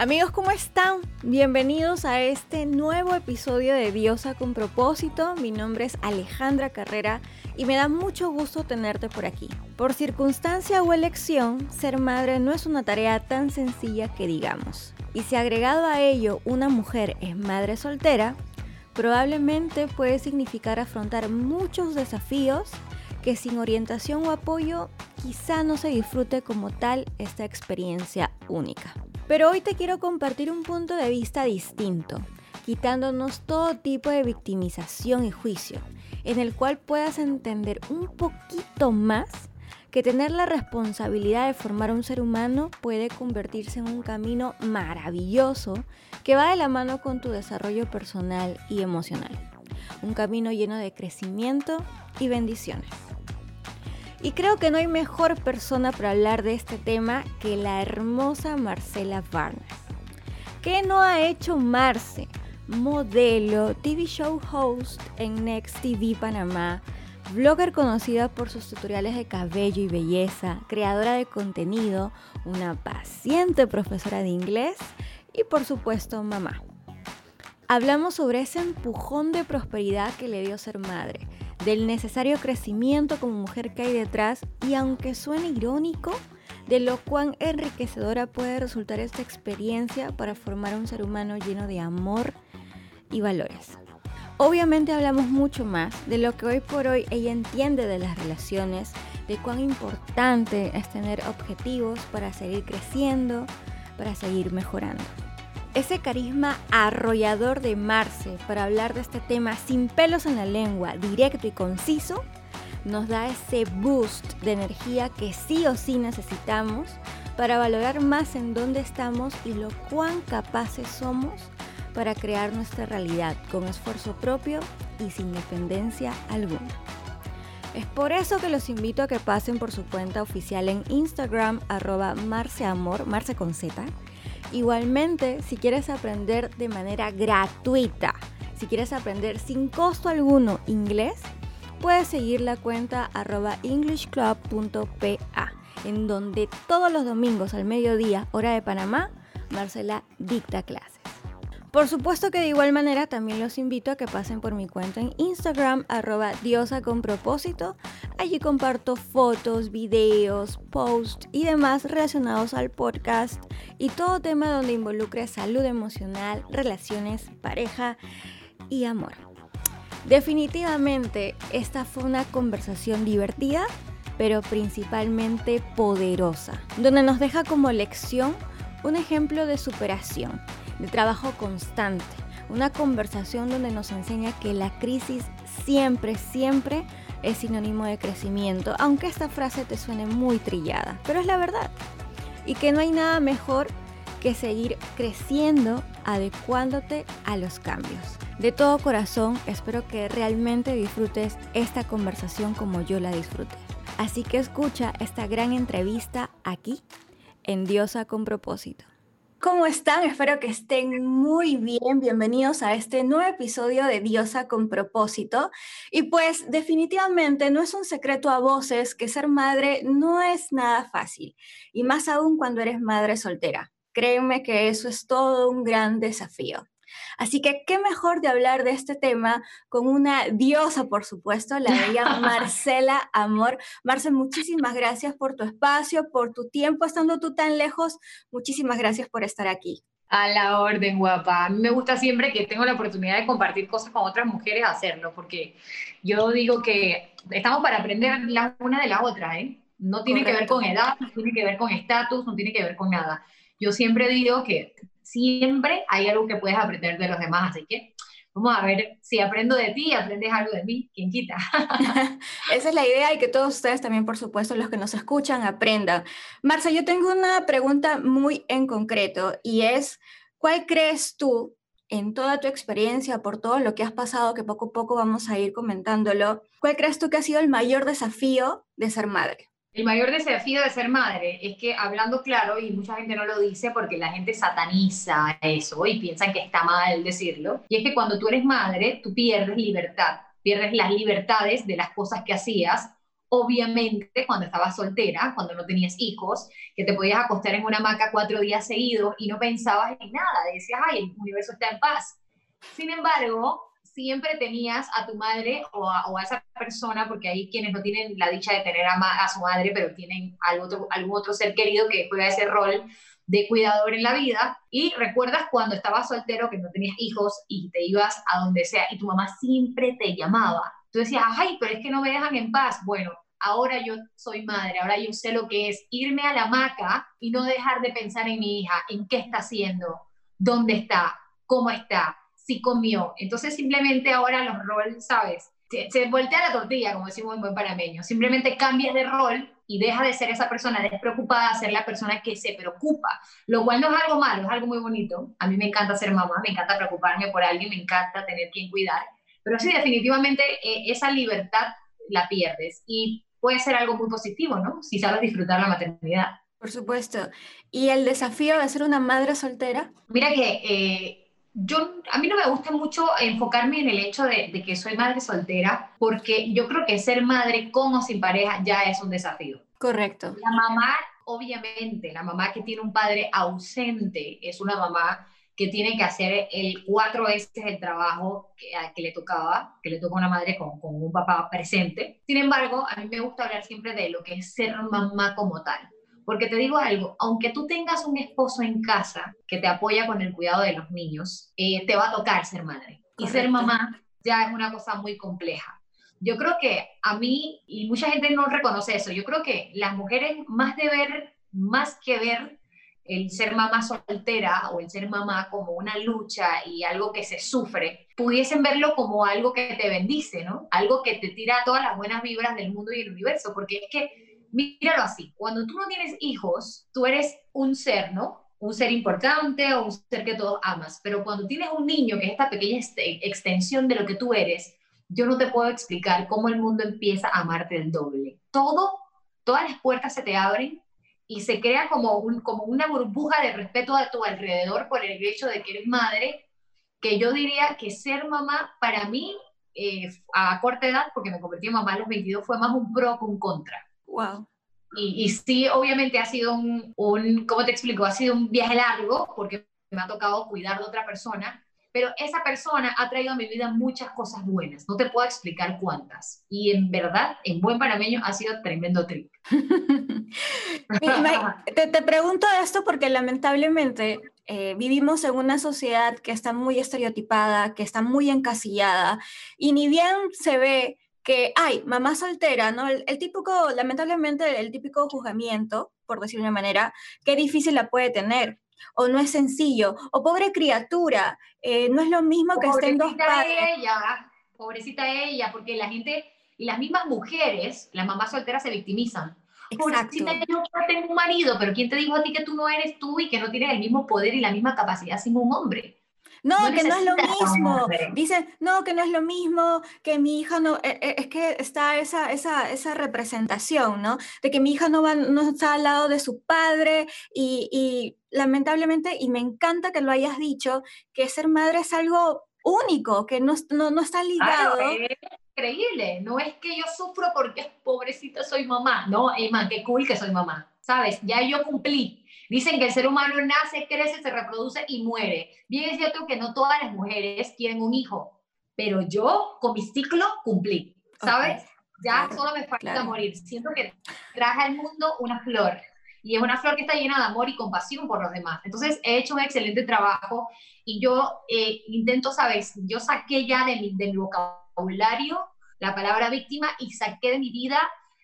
Amigos, ¿cómo están? Bienvenidos a este nuevo episodio de Diosa con propósito. Mi nombre es Alejandra Carrera y me da mucho gusto tenerte por aquí. Por circunstancia o elección, ser madre no es una tarea tan sencilla que digamos. Y si agregado a ello una mujer es madre soltera, probablemente puede significar afrontar muchos desafíos que sin orientación o apoyo quizá no se disfrute como tal esta experiencia única. Pero hoy te quiero compartir un punto de vista distinto, quitándonos todo tipo de victimización y juicio, en el cual puedas entender un poquito más que tener la responsabilidad de formar un ser humano puede convertirse en un camino maravilloso que va de la mano con tu desarrollo personal y emocional. Un camino lleno de crecimiento y bendiciones. Y creo que no hay mejor persona para hablar de este tema que la hermosa Marcela Vargas. ¿Qué no ha hecho Marce? Modelo, TV show host en Next TV Panamá, blogger conocida por sus tutoriales de cabello y belleza, creadora de contenido, una paciente profesora de inglés y por supuesto mamá. Hablamos sobre ese empujón de prosperidad que le dio ser madre del necesario crecimiento como mujer que hay detrás y aunque suene irónico, de lo cuán enriquecedora puede resultar esta experiencia para formar un ser humano lleno de amor y valores. Obviamente hablamos mucho más de lo que hoy por hoy ella entiende de las relaciones, de cuán importante es tener objetivos para seguir creciendo, para seguir mejorando ese carisma arrollador de Marce para hablar de este tema sin pelos en la lengua, directo y conciso, nos da ese boost de energía que sí o sí necesitamos para valorar más en dónde estamos y lo cuán capaces somos para crear nuestra realidad con esfuerzo propio y sin dependencia alguna. Es por eso que los invito a que pasen por su cuenta oficial en Instagram arroba marceamor, marce Igualmente, si quieres aprender de manera gratuita, si quieres aprender sin costo alguno inglés, puedes seguir la cuenta arroba englishclub.pa, en donde todos los domingos al mediodía, hora de Panamá, Marcela dicta clases. Por supuesto que de igual manera también los invito a que pasen por mi cuenta en Instagram, arroba. Allí comparto fotos, videos, posts y demás relacionados al podcast y todo tema donde involucre salud emocional, relaciones, pareja y amor. Definitivamente esta fue una conversación divertida, pero principalmente poderosa, donde nos deja como lección un ejemplo de superación de trabajo constante, una conversación donde nos enseña que la crisis siempre, siempre es sinónimo de crecimiento, aunque esta frase te suene muy trillada, pero es la verdad. Y que no hay nada mejor que seguir creciendo, adecuándote a los cambios. De todo corazón, espero que realmente disfrutes esta conversación como yo la disfruté. Así que escucha esta gran entrevista aquí en Diosa con propósito. ¿Cómo están? Espero que estén muy bien. Bienvenidos a este nuevo episodio de Diosa con propósito. Y pues definitivamente no es un secreto a voces que ser madre no es nada fácil, y más aún cuando eres madre soltera. Créeme que eso es todo un gran desafío. Así que qué mejor de hablar de este tema con una diosa, por supuesto, la bella Marcela Amor. Marcela, muchísimas gracias por tu espacio, por tu tiempo, estando tú tan lejos. Muchísimas gracias por estar aquí. A la orden, guapa. A mí me gusta siempre que tengo la oportunidad de compartir cosas con otras mujeres, hacerlo, porque yo digo que estamos para aprender la una de la otra, ¿eh? No tiene que ver con edad, no tiene que ver con estatus, no tiene que ver con nada. Yo siempre digo que siempre hay algo que puedes aprender de los demás, así que vamos a ver si aprendo de ti y aprendes algo de mí, quien quita. Esa es la idea y que todos ustedes también, por supuesto, los que nos escuchan, aprendan. Marcia, yo tengo una pregunta muy en concreto y es, ¿cuál crees tú en toda tu experiencia, por todo lo que has pasado, que poco a poco vamos a ir comentándolo, ¿cuál crees tú que ha sido el mayor desafío de ser madre? El mayor desafío de ser madre es que, hablando claro, y mucha gente no lo dice porque la gente sataniza eso y piensan que está mal decirlo, y es que cuando tú eres madre, tú pierdes libertad, pierdes las libertades de las cosas que hacías obviamente cuando estabas soltera, cuando no tenías hijos, que te podías acostar en una hamaca cuatro días seguidos y no pensabas en nada, decías, ay, el universo está en paz. Sin embargo, siempre tenías a tu madre o a, esa persona, porque hay quienes no tienen la dicha de tener a, su madre, pero tienen algún otro, algún otro ser querido que juega ese rol de cuidador en la vida y recuerdas cuando estabas soltero que no tenías hijos y te ibas a donde sea y tu mamá siempre te llamaba. Tú decías, ay, pero es que no me dejan en paz. Bueno, ahora yo soy madre, ahora yo sé lo que es irme a la hamaca y no dejar de pensar en mi hija, en qué está haciendo, dónde está, cómo está, si comió. Entonces simplemente ahora los roles, ¿sabes? Se, voltea la tortilla, como decimos en buen panameño. Simplemente cambias de rol y deja de ser esa persona despreocupada a ser la persona que se preocupa, lo cual no es algo malo, es algo muy bonito. A mí me encanta ser mamá, me encanta preocuparme por alguien, me encanta tener quien cuidar, pero sí, definitivamente eh, esa libertad la pierdes y puede ser algo muy positivo, ¿no? Si sabes disfrutar la maternidad. Por supuesto. ¿Y el desafío de ser una madre soltera? Mira que eh, yo, a mí no me gusta mucho enfocarme en el hecho de, que soy madre soltera, porque yo creo que ser madre con o sin pareja ya es un desafío. Correcto. La mamá, obviamente, la mamá que tiene un padre ausente es una mamá que tiene que hacer el cuatro veces el trabajo que, que le tocaba, que le toca a una madre con, con un papá presente. Sin embargo, a mí me gusta hablar siempre de lo que es ser mamá como tal porque te digo algo, aunque tú tengas un esposo en casa que te apoya con el cuidado de los niños, eh, te va a tocar ser madre. Y ser mamá ya es una cosa muy compleja. Yo creo que a mí, y mucha gente no reconoce eso, yo creo que las mujeres más de ver, más que ver el ser mamá soltera o el ser mamá como una lucha y algo que se sufre, pudiesen verlo como algo que te bendice, ¿no? Algo que te tira todas las buenas vibras del mundo y el universo, porque es que míralo así, cuando tú no tienes hijos, tú eres un ser, ¿no? Un ser importante o un ser que todos amas, pero cuando tienes un niño, que es esta pequeña este, extensión de lo que tú eres, yo no te puedo explicar cómo el mundo empieza a amarte el doble. Todo, todas las puertas se te abren y se crea como, un, como una burbuja de respeto a tu alrededor por el hecho de que eres madre, que yo diría que ser mamá para mí eh, a corta edad, porque me convertí en mamá a los 22, fue más un pro que un contra. Wow. Y, sí, obviamente ha sido un, un, ¿cómo te explico? Ha sido un viaje largo porque me ha tocado cuidar de otra persona, pero esa persona ha traído a mi vida muchas cosas buenas. No te puedo explicar cuántas. Y en verdad, en buen panameño, ha sido tremendo trip. te, te, pregunto esto porque lamentablemente eh, vivimos en una sociedad que está muy estereotipada, que está muy encasillada, y ni bien se ve que hay mamá soltera, ¿no? El, típico, lamentablemente, el típico juzgamiento, por decirlo de una manera, qué difícil la puede tener, o no es sencillo, o pobre criatura, eh, no es lo mismo que estén dos padres. ella, pobrecita ella, porque la gente, y las mismas mujeres, las mamás solteras se victimizan. Pobrecita, yo tengo un marido, pero ¿quién te dijo a ti que tú no eres tú y que no tienes el mismo poder y la misma capacidad sin un hombre? No, que no es lo mismo. Dicen, no, que no es lo mismo, que mi hija no, e, e, es que está esa, esa, esa representación, ¿no? De que mi hija no, va, no está al lado de su padre y, y lamentablemente, y me encanta que lo hayas dicho, que ser madre es algo único, que no, no, no está ligado. es increíble, no es que yo sufro porque pobrecita soy mamá, no, Emma, qué cool que soy mamá, ¿sabes? Ya yo cumplí, Dicen que el ser humano nace, crece, se reproduce y muere. Bien es cierto que no todas las mujeres quieren un hijo, pero yo con mi ciclo cumplí, ¿sabes? Ya solo me falta morir. Siento que traje al mundo una flor y es una flor que está llena de amor y compasión por los demás. Entonces he hecho un excelente trabajo y yo eh, intento, ¿sabes? Yo saqué ya de mi, de mi vocabulario la palabra víctima y saqué de mi vida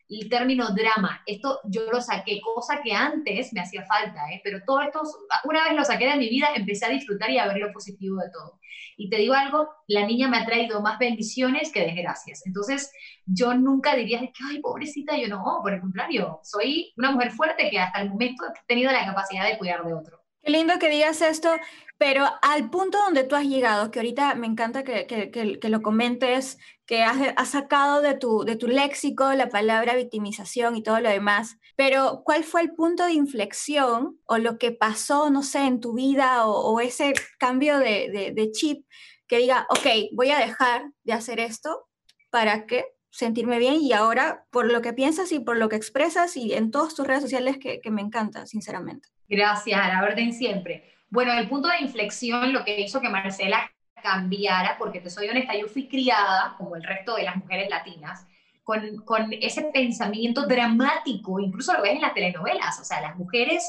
el término drama. Esto yo lo saqué, cosa que antes me hacía falta, ¿eh? pero todo esto, una vez lo saqué de mi vida, empecé a disfrutar y a ver lo positivo de todo. Y te digo algo, la niña me ha traído más bendiciones que desgracias. Entonces, yo nunca diría que, ay, pobrecita, yo no, por el contrario, soy una mujer fuerte que hasta el momento he tenido la capacidad de cuidar de otro. Qué lindo que digas esto, pero al punto donde tú has llegado, que ahorita me encanta que, que, que, lo comentes, que has, sacado de tu, de léxico la palabra victimización y todo lo demás, pero ¿cuál fue el punto de inflexión o lo que pasó, no sé, en tu vida o, o ese cambio de, de, chip que diga, ok, voy a dejar de hacer esto para que sentirme bien y ahora por lo que piensas y por lo que expresas y en todas tus redes sociales que, me encanta, sinceramente. Gracias, a la orden siempre. Bueno, el punto de inflexión, lo que hizo que Marcela cambiara, porque te soy honesta, yo fui criada, como el resto de las mujeres latinas, con, con ese pensamiento dramático, incluso lo ves en las telenovelas, o sea, las mujeres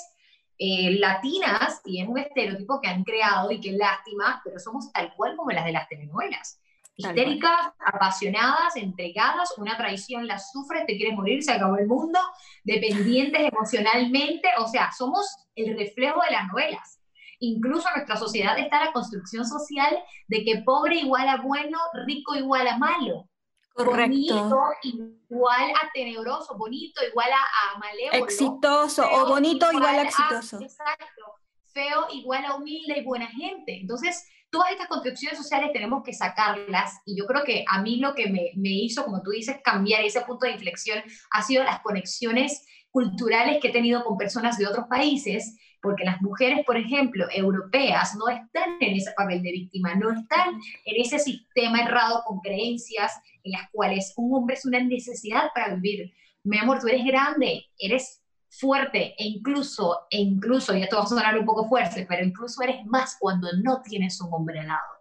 eh, latinas, y es un estereotipo que han creado y qué lástima, pero somos tal cual como las de las telenovelas histéricas, apasionadas, entregadas, una traición la sufres, te quieres morir, se acabó el mundo, dependientes emocionalmente, o sea, somos el reflejo de las novelas. Incluso nuestra sociedad está la construcción social de que pobre igual a bueno, rico igual a malo. Bonito igual a tenebroso, bonito igual a, a malévolo. Exitoso o bonito igual, a exitoso. exacto. Feo igual a humilde y buena gente. Entonces, todas estas construcciones sociales tenemos que sacarlas y yo creo que a mí lo que me, me hizo, como tú dices, cambiar ese punto de inflexión ha sido las conexiones culturales que he tenido con personas de otros países, porque las mujeres, por ejemplo, europeas, no están en ese papel de víctima, no están en ese sistema errado con creencias en las cuales un hombre es una necesidad para vivir. Mi amor, tú eres grande, eres fuerte e incluso, e incluso, y esto va a sonar un poco fuerte, pero incluso eres más cuando no tienes un hombre al lado.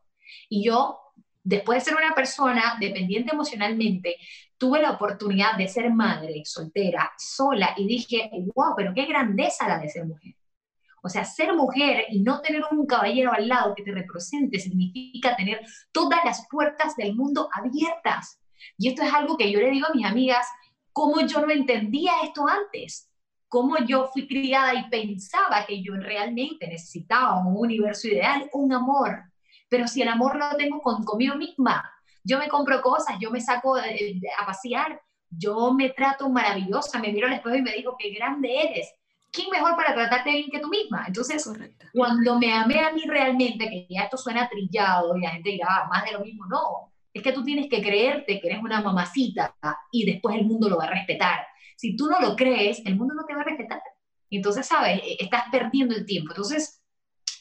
Y yo, después de ser una persona dependiente emocionalmente, tuve la oportunidad de ser madre, soltera, sola, y dije, wow, pero qué grandeza la de ser mujer. O sea, ser mujer y no tener un caballero al lado que te represente significa tener todas las puertas del mundo abiertas. Y esto es algo que yo le digo a mis amigas, cómo yo no entendía esto antes cómo yo fui criada y pensaba que yo realmente necesitaba un universo ideal, un amor. Pero si el amor lo tengo con, conmigo misma, yo me compro cosas, yo me saco a pasear, yo me trato maravillosa, me miro al espejo y me digo, qué grande eres. ¿Quién mejor para tratarte bien que tú misma? Entonces, cuando me amé a mí realmente, que ya esto suena trillado y la gente dirá, ah, más de lo mismo, no. Es que tú tienes que creerte que eres una mamacita y después el mundo lo va a respetar si tú no lo crees, el mundo no te va a respetar. Entonces, ¿sabes? E, estás perdiendo el tiempo. Entonces,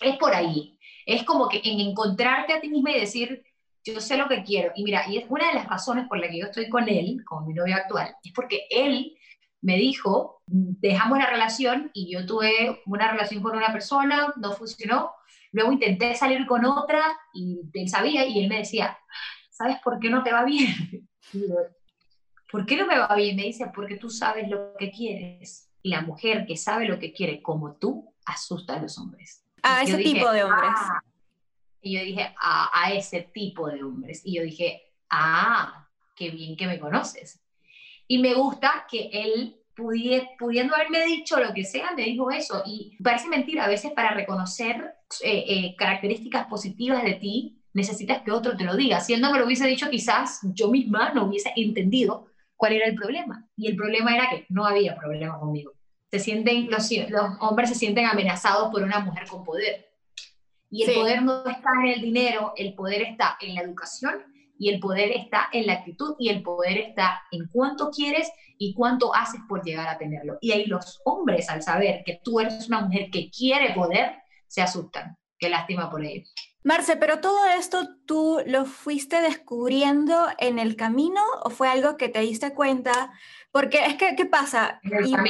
es por ahí. Es como que en encontrarte a ti misma y decir, yo sé lo que quiero. Y mira, y es una de las razones por las que yo estoy con él, con mi novio actual, es porque él me dijo, dejamos la relación y yo tuve una relación con una persona, no funcionó. Luego intenté salir con otra y él sabía y él me decía, ¿sabes por qué no te va bien? ¿Por qué no me va bien? Me dice, porque tú sabes lo que quieres. Y la mujer que sabe lo que quiere como tú, asusta a los hombres. A ese tipo de hombres. Ah". Y yo dije, ah, a ese tipo de hombres. Y yo dije, ah, qué bien que me conoces. Y me gusta que él, pudiendo haberme dicho lo que sea, me dijo eso. Y parece mentira, a veces para reconocer eh, eh, características positivas de ti, necesitas que otro te lo diga. Si él no me lo hubiese dicho, quizás yo misma no hubiese entendido cuál era el problema. Y el problema era que no había problema conmigo. Se sienten, los, los hombres se sienten amenazados por una mujer con poder. Y el poder no está en el dinero, el poder está en la educación y el poder está en la actitud y el poder está en cuánto quieres y cuánto haces por llegar a tenerlo. Y ahí los hombres, al saber que tú eres una mujer que quiere poder, se asustan. Qué lástima por ellos. Marce, pero todo esto tú lo fuiste descubriendo en el camino o fue algo que te diste cuenta? Porque es que, ¿qué pasa?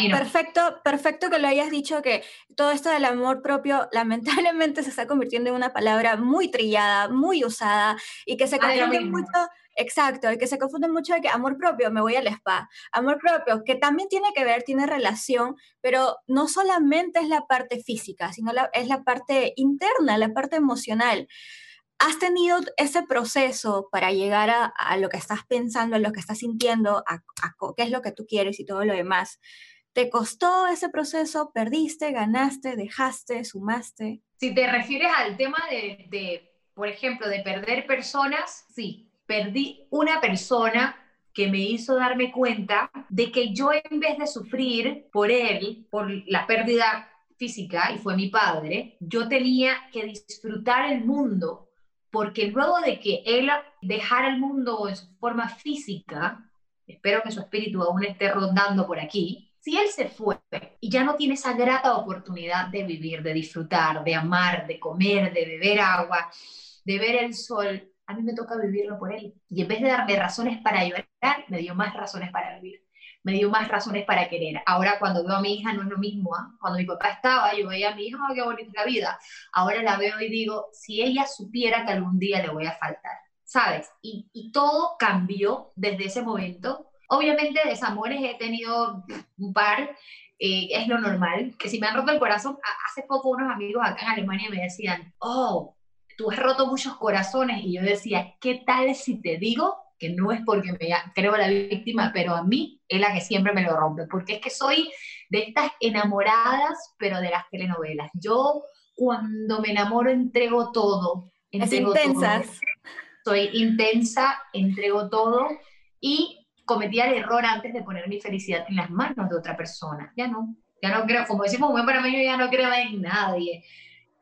perfecto, perfecto que lo hayas dicho que todo esto del amor propio lamentablemente se está convirtiendo en una palabra muy trillada, muy usada y que se confunde mucho Exacto, el que se confunde mucho de que amor propio, me voy al spa. Amor propio, que también tiene que ver, tiene relación, pero no solamente es la parte física, sino es la parte interna, la parte emocional. ¿Has tenido ese proceso para llegar a, lo que estás pensando, a lo que estás sintiendo, a, qué es lo que tú quieres y todo lo demás? ¿Te costó ese proceso? ¿Perdiste, ganaste, dejaste, sumaste? Si te refieres al tema de, de por ejemplo, de perder personas, sí, perdí una persona que me hizo darme cuenta de que yo en vez de sufrir por él, por la pérdida física, y fue mi padre, yo tenía que disfrutar el mundo, porque luego de que él dejara el mundo en su forma física, espero que su espíritu aún esté rondando por aquí, si él se fue y ya no tiene esa grata oportunidad de vivir, de disfrutar, de amar, de comer, de beber agua, de ver el sol, a mí me toca vivirlo por él. Y en vez de darme razones para llorar, me dio más razones para vivir. Me dio más razones para querer. Ahora cuando veo a mi hija no es lo mismo. ¿ah? Cuando mi papá estaba, yo veía a mi hija, oh, qué bonita la vida. Ahora la veo y digo, si ella supiera que algún día le voy a faltar, ¿sabes? Y, y todo cambió desde ese momento. Obviamente desamores he tenido un par, eh, es lo normal, que si me han roto el corazón, hace poco unos amigos acá en Alemania me decían, oh, tú has roto muchos corazones, y yo decía, ¿qué tal si te digo que no es porque me creo la víctima, pero a mí es la que siempre me lo rompe, porque es que soy de estas enamoradas, pero de las telenovelas. Yo cuando me enamoro entrego todo. Entrego es intensas. Soy intensa, entrego todo y cometía el error antes de poner mi felicidad en las manos de otra persona. Ya no, ya no creo, como decimos muy para mí, yo ya no creo en nadie.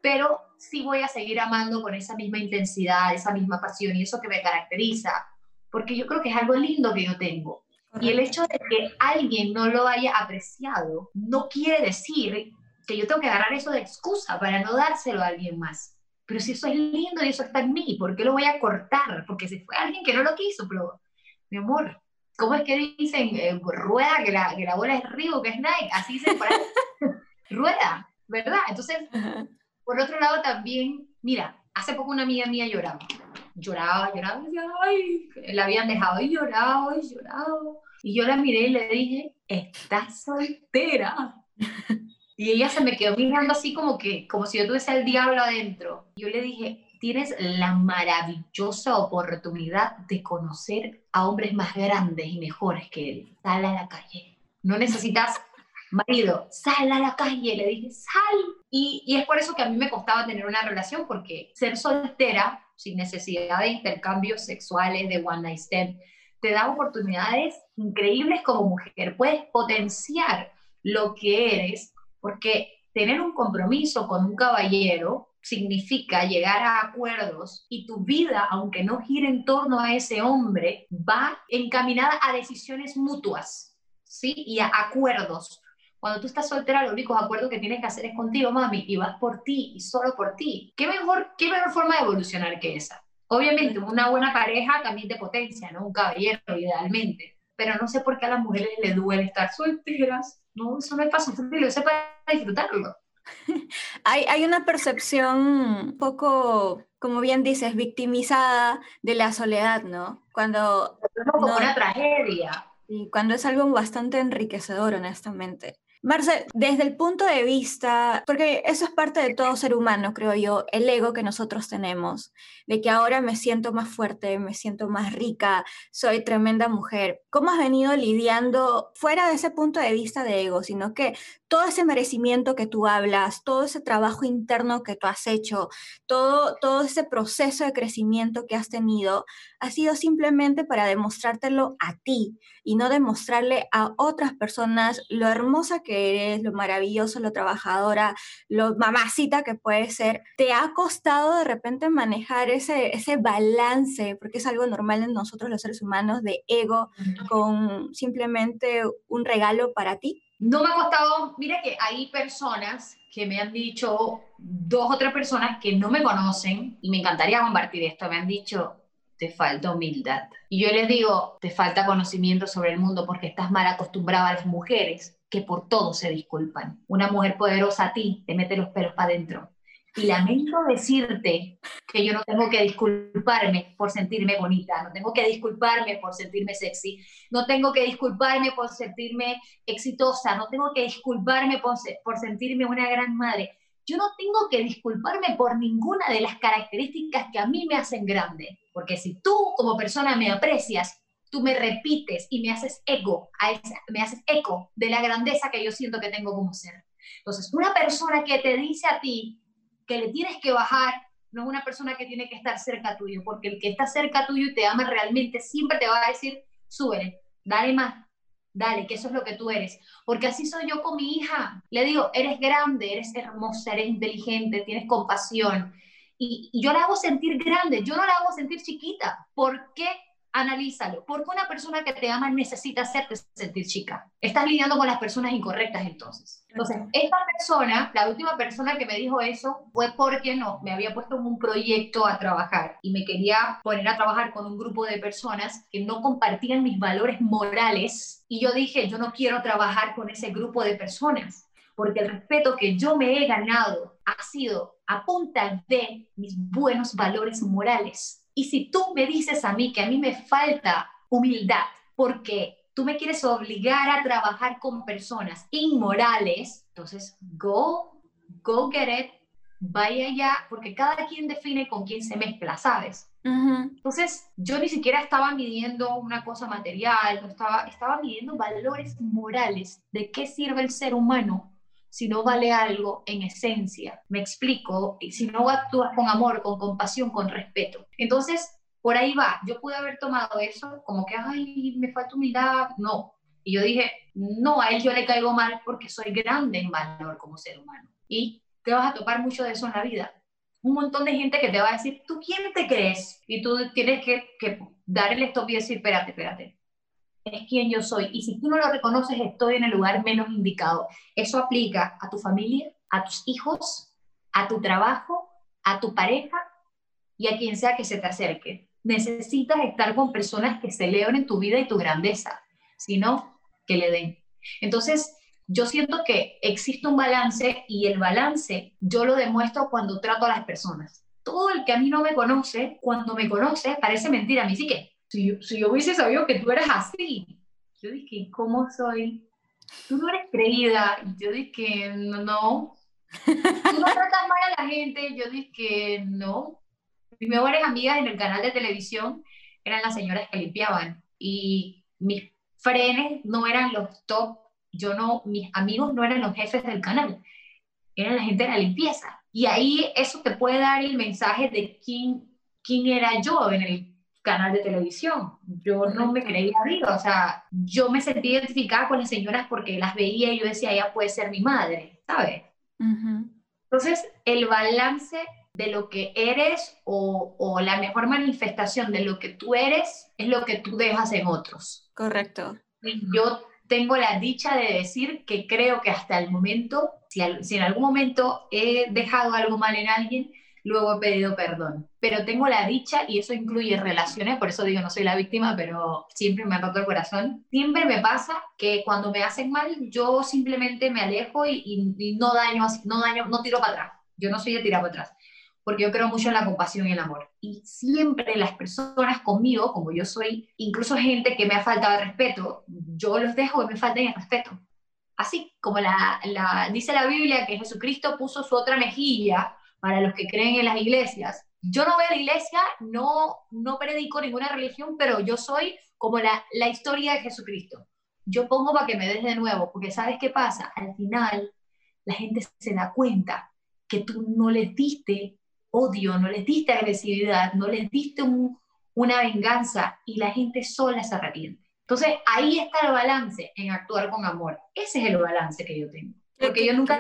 Pero sí voy a seguir amando con esa misma intensidad, esa misma pasión y eso que me caracteriza, porque yo creo que es algo lindo que yo tengo. Y el hecho de que alguien no lo haya apreciado no quiere decir que yo tengo que agarrar eso de excusa para no dárselo a alguien más. Pero si eso es lindo y eso está en mí, ¿por qué lo voy a cortar? Porque si fue alguien que no lo quiso, pero mi amor, ¿cómo es que dicen? Eh, rueda, que la, que la bola es río, que es Nike, así se para rueda, ¿verdad? Entonces, por otro lado también, mira, hace poco una amiga mía lloraba, lloraba, lloraba, y decía, ay, la habían dejado y lloraba y lloraba. Y yo la miré y le dije, estás soltera. y ella se me quedó mirando así como que, como si yo tuviese el diablo adentro. Yo le dije, tienes la maravillosa oportunidad de conocer a hombres más grandes y mejores que él. Sal a la calle. No necesitas marido, sal a la calle. Le dije, sal. Y, y es por eso que a mí me costaba tener una relación, porque ser soltera, sin necesidad de intercambios sexuales, de one night stand, te da oportunidades increíbles como mujer. Puedes potenciar lo que eres, porque tener un compromiso con un caballero significa llegar a acuerdos y tu vida, aunque no gire en torno a ese hombre, va encaminada a decisiones mutuas, ¿sí? Y a acuerdos. Cuando tú estás soltera, los únicos acuerdos que tienes que hacer es contigo, mami, y vas por ti y solo por ti. ¿Qué mejor, qué mejor forma de evolucionar que esa? Obviamente, una buena pareja también te potencia, ¿no? Un caballero, idealmente. Pero no sé por qué a las mujeres les duele estar solteras. No, eso no es para sufrirlo, eso es para disfrutarlo. hay, hay una percepción un poco, como bien dices, victimizada de la soledad, ¿no? Cuando... como una tragedia. Y cuando es algo bastante enriquecedor, honestamente. Marce, desde el punto de vista, porque eso es parte de todo ser humano, creo yo, el ego que nosotros tenemos, de que ahora me siento más fuerte, me siento más rica, soy tremenda mujer. ¿Cómo has venido lidiando fuera de ese punto de vista de ego, sino que todo ese merecimiento que tú hablas, todo ese trabajo interno que tú has hecho, todo, todo ese proceso de crecimiento que has tenido, ha sido simplemente para demostrártelo a ti y no demostrarle a otras personas lo hermosa que eres, lo maravilloso, lo trabajadora, lo mamacita que puedes ser. ¿Te ha costado de repente manejar ese, ese balance, porque es algo normal en nosotros los seres humanos, de ego con simplemente un regalo para ti? No me ha costado, mira que hay personas que me han dicho, dos o tres personas que no me conocen, y me encantaría compartir esto, me han dicho, te falta humildad. Y yo les digo, te falta conocimiento sobre el mundo porque estás mal acostumbrada a las mujeres que por todo se disculpan. Una mujer poderosa a ti te mete los pelos para adentro y lamento decirte que yo no tengo que disculparme por sentirme bonita, no tengo que disculparme por sentirme sexy, no tengo que disculparme por sentirme exitosa, no tengo que disculparme por, por sentirme una gran madre. Yo no tengo que disculparme por ninguna de las características que a mí me hacen grande, porque si tú como persona me aprecias, tú me repites y me haces eco, me haces eco de la grandeza que yo siento que tengo como ser. Entonces, una persona que te dice a ti, le tienes que bajar no es una persona que tiene que estar cerca tuyo, porque el que está cerca tuyo y te ama realmente siempre te va a decir, súbele, dale más, dale, que eso es lo que tú eres. Porque así soy yo con mi hija. Le digo, eres grande, eres hermosa, eres inteligente, tienes compasión. Y, y yo la hago sentir grande, yo no la hago sentir chiquita. ¿Por qué analízalo. Porque una persona que te ama necesita hacerte sentir chica. Estás lidiando con las personas incorrectas entonces. Entonces, esta persona, la última persona que me dijo eso, fue porque no, me había puesto en un proyecto a trabajar y me quería poner a trabajar con un grupo de personas que no compartían mis valores morales. Y yo dije, yo no quiero trabajar con ese grupo de personas porque el respeto que yo me he ganado ha sido a punta de mis buenos valores morales y si tú me dices a mí que a mí me falta humildad porque tú me quieres obligar a trabajar con personas inmorales, entonces go, go get it, vaya ya, porque cada quien define con quién se mezcla, ¿sabes? Entonces, yo ni siquiera estaba midiendo una cosa material, no estaba, estaba midiendo valores morales, de qué sirve el ser humano si no vale algo en esencia. Me explico, si no actúas con amor, con compasión, con respeto. Entonces, por ahí va. Yo pude haber tomado eso como que, ay, me falta humildad. No. Y yo dije, no, a él yo le caigo mal porque soy grande en valor como ser humano. Y te vas a topar mucho de eso en la vida. Un montón de gente que te va a decir, ¿tú quién te crees? Y tú tienes que, que dar el stop y decir, espérate, espérate es quien yo soy. Y si tú no lo reconoces, estoy en el lugar menos indicado. Eso aplica a tu familia, a tus hijos, a tu trabajo, a tu pareja y a quien sea que se te acerque. Necesitas estar con personas que celebren tu vida y tu grandeza, sino que le den. Entonces, yo siento que existe un balance y el balance yo lo demuestro cuando trato a las personas. Todo el que a mí no me conoce, cuando me conoce, parece mentira a mí sí que si yo, hubiese sabido que tú eres así, yo dije, ¿cómo soy? Tú no eres creída. Yo dije, no, no. Tú no tratas mal a la gente. Yo dije, no. Mis mejores amigas en el canal de televisión eran las señoras que limpiaban. Y mis frenes no eran los top. Yo no, mis amigos no eran los jefes del canal. Eran la gente de la limpieza. Y ahí eso te puede dar el mensaje de quién, quién era yo en el canal de televisión. Yo no me creía viva, o sea, yo me sentía identificada con las señoras porque las veía y yo decía, ella puede ser mi madre, ¿sabes? Entonces, el balance de lo que eres o, o, la mejor manifestación de lo que tú eres es lo que tú dejas en otros. Correcto. yo tengo la dicha de decir que creo que hasta el momento, si, si en algún momento he dejado algo mal en alguien, luego he pedido perdón. Pero tengo la dicha, y eso incluye relaciones, por eso digo no soy la víctima, pero siempre me ha roto el corazón. Siempre me pasa que cuando me hacen mal, yo simplemente me alejo y, no daño, no daño, no tiro para atrás. Yo no soy de tirar para atrás, porque yo creo mucho en la compasión y el amor. Y siempre las personas conmigo, como yo soy, incluso gente que me ha faltado el respeto, yo los dejo que me falten el respeto. Así como la, la, dice la Biblia que Jesucristo puso su otra mejilla para los que creen en las iglesias. Yo no voy a la iglesia, no, no predico ninguna religión, pero yo soy como la, la historia de Jesucristo. Yo pongo para que me des de nuevo, porque ¿sabes qué pasa? Al final la gente se da cuenta que tú no les diste odio, no les diste agresividad, no les diste una venganza y la gente sola se arrepiente. Entonces ahí está el balance en actuar con amor. Ese es el balance que yo tengo. Porque yo nunca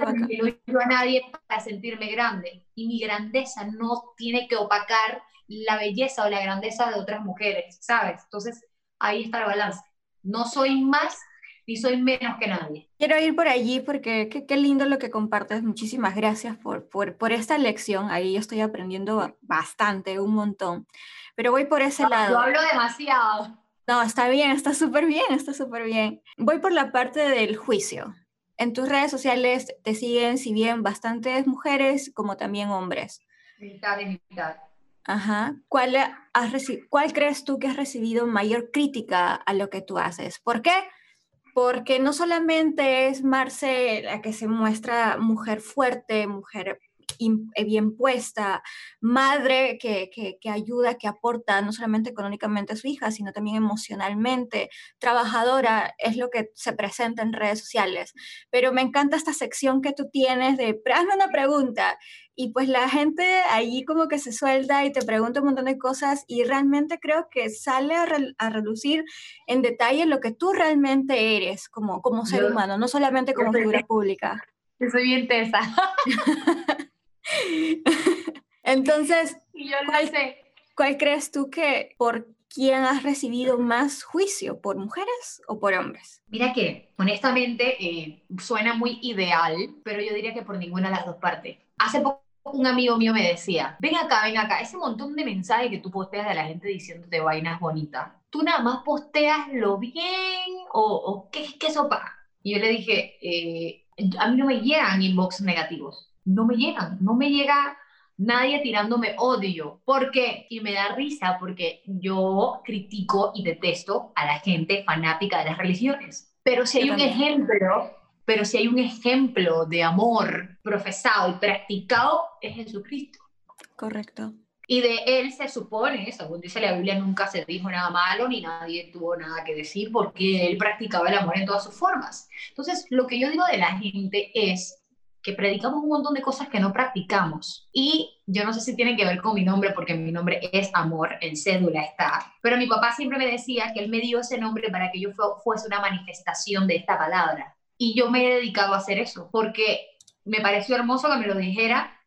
yo a nadie para sentirme grande. Y mi grandeza no tiene que opacar la belleza o la grandeza de otras mujeres, ¿sabes? Entonces, ahí está el balance. No soy más ni soy menos que nadie. Quiero ir por allí porque qué, lindo lo que compartes. Muchísimas gracias por, por, por, esta lección. Ahí yo estoy aprendiendo bastante, un montón. Pero voy por ese lado. Yo hablo demasiado. No, está bien, está súper bien, está súper bien. Voy por la parte del juicio en tus redes sociales te siguen, si bien bastantes mujeres, como también hombres. Mitad y mitad. Ajá. ¿Cuál, has ¿Cuál crees tú que has recibido mayor crítica a lo que tú haces? ¿Por qué? Porque no solamente es Marce la que se muestra mujer fuerte, mujer bien puesta, madre que, que, ayuda, que aporta no solamente económicamente a su hija, sino también emocionalmente, trabajadora, es lo que se presenta en redes sociales. Pero me encanta esta sección que tú tienes de, hazme una pregunta. Y pues la gente allí como que se suelta y te pregunta un montón de cosas y realmente creo que sale a, a relucir en detalle lo que tú realmente eres como, como ser humano, no solamente como figura pública. Yo soy bien tesa. Entonces, ¿cuál, ¿cuál crees tú que, por quién has recibido más juicio, por mujeres o por hombres? Mira que, honestamente, eh, suena muy ideal, pero yo diría que por ninguna de las dos partes. Hace poco un amigo mío me decía, ven acá, ven acá, ese montón de mensajes que tú posteas de la gente diciéndote vainas bonitas, tú nada más posteas lo bien o, o qué, qué sopa. Y yo le dije, eh, a mí no me llegan inbox negativos, no me llegan, no me llega nadie tirándome odio, porque, y me da risa, porque yo critico y detesto a la gente fanática de las religiones. Pero si hay un ejemplo, pero si hay un ejemplo de amor profesado y practicado, es Jesucristo. Correcto. Y de él se supone, según dice la Biblia, nunca se dijo nada malo ni nadie tuvo nada que decir porque él practicaba el amor en todas sus formas. Entonces, lo que yo digo de la gente es que predicamos un montón de cosas que no practicamos. Y yo no sé si tiene que ver con mi nombre, porque mi nombre es Amor, en cédula está, pero mi papá siempre me decía que él me dio ese nombre para que yo fuese una manifestación de esta palabra. Y yo me he dedicado a hacer eso, porque me pareció hermoso que me lo dijera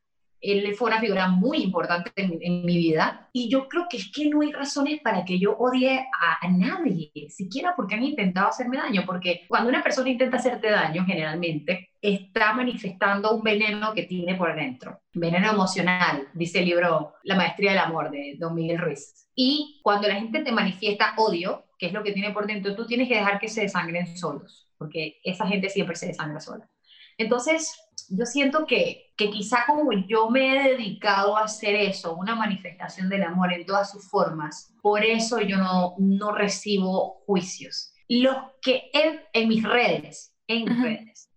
él fue una figura muy importante en, mi vida y yo creo que es que no hay razones para que yo odie a, a, nadie, siquiera porque han intentado hacerme daño, porque cuando una persona intenta hacerte daño, generalmente está manifestando un veneno que tiene por dentro, veneno emocional, dice el libro La Maestría del Amor de Don Miguel Ruiz. Y cuando la gente te manifiesta odio, que es lo que tiene por dentro, tú tienes que dejar que se desangren solos, porque esa gente siempre se desangra sola. Entonces, yo siento que, que quizá como yo me he dedicado a hacer eso, una manifestación del amor en todas sus formas, por eso yo no, no recibo juicios. Los que en, en mis redes, en mis redes,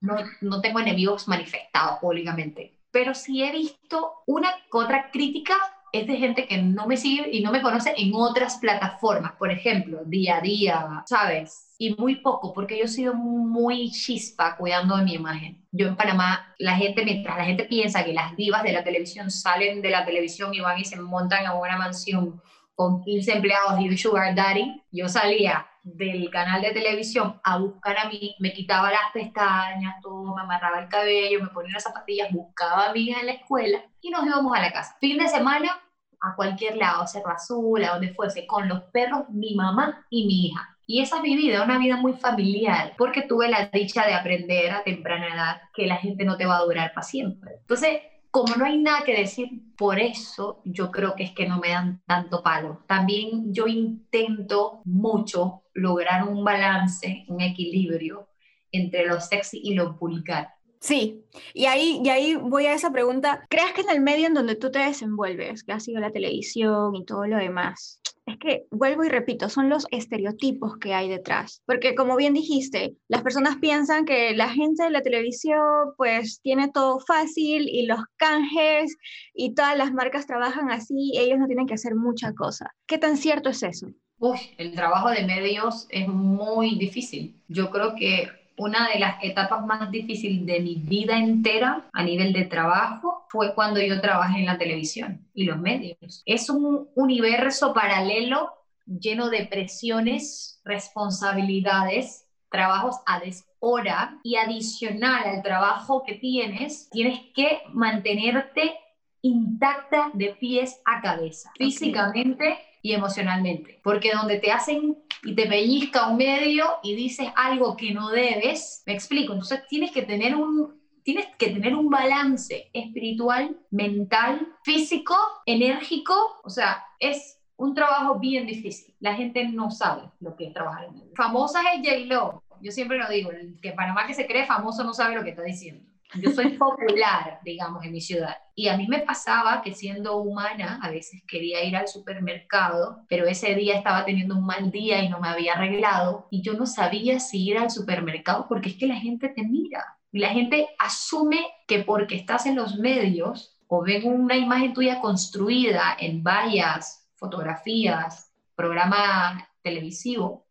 no, no tengo enemigos manifestados públicamente, pero sí he visto una otra crítica es de gente que no me sigue y no me conoce en otras plataformas, por ejemplo, día a día, ¿sabes? Y muy poco, porque yo he sido muy chispa cuidando de mi imagen. Yo en Panamá, la gente, mientras la gente piensa que las divas de la televisión salen de la televisión y van y se montan a una mansión con 15 empleados y un sugar daddy, yo salía del canal de televisión a buscar a mí, me quitaba las pestañas, todo, me amarraba el cabello, me ponía las zapatillas, buscaba a mí en la escuela y nos íbamos a la casa. Fin de semana, a cualquier lado, Cerro Azul, a donde fuese, con los perros, mi mamá y mi hija. Y esa es mi vida, una vida muy familiar, porque tuve la dicha de aprender a temprana edad que la gente no te va a durar para siempre. Entonces, como no hay nada que decir, por eso yo creo que es que no me dan tanto palo. También yo intento mucho lograr un balance, un equilibrio entre lo sexy y lo vulgar. Sí, y ahí, y ahí voy a esa pregunta. ¿Crees que en el medio en donde tú te desenvuelves, que ha sido la televisión y todo lo demás, es que vuelvo y repito, son los estereotipos que hay detrás. Porque como bien dijiste, las personas piensan que la gente de la televisión pues tiene todo fácil y los canjes y todas las marcas trabajan así, ellos no tienen que hacer mucha cosa. ¿Qué tan cierto es eso? Uy, el trabajo de medios es muy difícil. Yo creo que una de las etapas más difíciles de mi vida entera a nivel de trabajo fue cuando yo trabajé en la televisión y los medios. Es un universo paralelo lleno de presiones, responsabilidades, trabajos a deshora y adicional al trabajo que tienes, tienes que mantenerte intacta de pies a cabeza, físicamente y emocionalmente. Porque donde te hacen y te pellizca un medio y dices algo que no debes, me explico, entonces tienes que tener un, tienes que tener un balance espiritual, mental, físico, enérgico, o sea, es un trabajo bien difícil. La gente no sabe lo que es trabajar en medio. Famosa es J-Lo. Yo siempre lo digo, el que Panamá que se cree famoso no sabe lo que está diciendo. Yo soy popular, digamos, en mi ciudad. Y a mí me pasaba que siendo humana, a veces quería ir al supermercado, pero ese día estaba teniendo un mal día y no me había arreglado. Y yo no sabía si ir al supermercado porque es que la gente te mira. Y la gente asume que porque estás en los medios o ven una imagen tuya construida en vallas, fotografías, programa televisivo,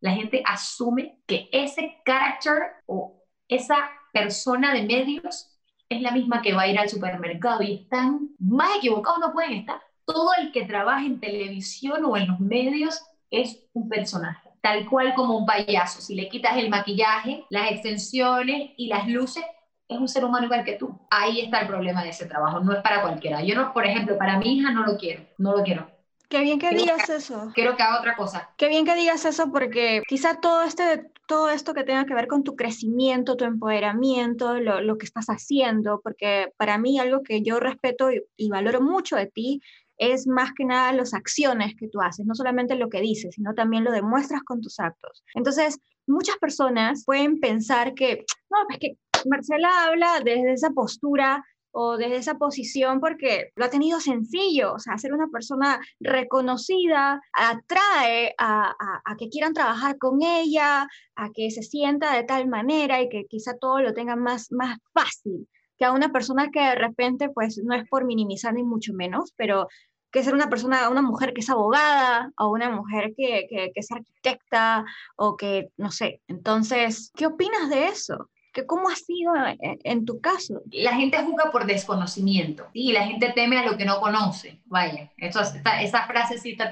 la gente asume que ese carácter o esa persona de medios es la misma que va a ir al supermercado y están más equivocados no pueden estar. Todo el que trabaja en televisión o en los medios es un personaje, tal cual como un payaso. Si le quitas el maquillaje, las extensiones y las luces, es un ser humano igual que tú. Ahí está el problema de ese trabajo, no es para cualquiera. Yo no, por ejemplo, para mi hija no lo quiero, no lo quiero. Qué bien que digas eso. Quiero que haga otra cosa. Qué bien que digas eso porque quizá todo, este, todo esto que tenga que ver con tu crecimiento, tu empoderamiento, lo, que estás haciendo, porque para mí algo que yo respeto y, y valoro mucho de ti es más que nada las acciones que tú haces, no solamente lo que dices, sino también lo demuestras con tus actos. Entonces, muchas personas pueden pensar que, no, es que Marcela habla desde esa postura o desde esa posición porque lo ha tenido sencillo, o sea, ser una persona reconocida atrae a, que quieran trabajar con ella, a que se sienta de tal manera y que quizá todo lo tenga más, más fácil que a una persona que de repente, pues no es por minimizar ni mucho menos, pero que ser una persona, una mujer que es abogada o una mujer que, que, que es arquitecta o que, no sé. Entonces, ¿qué opinas de eso? ¿Cómo ha sido en, tu caso? La gente juzga por desconocimiento y la gente teme a lo que no conoce. Vaya, eso, esta, esa frase sí está.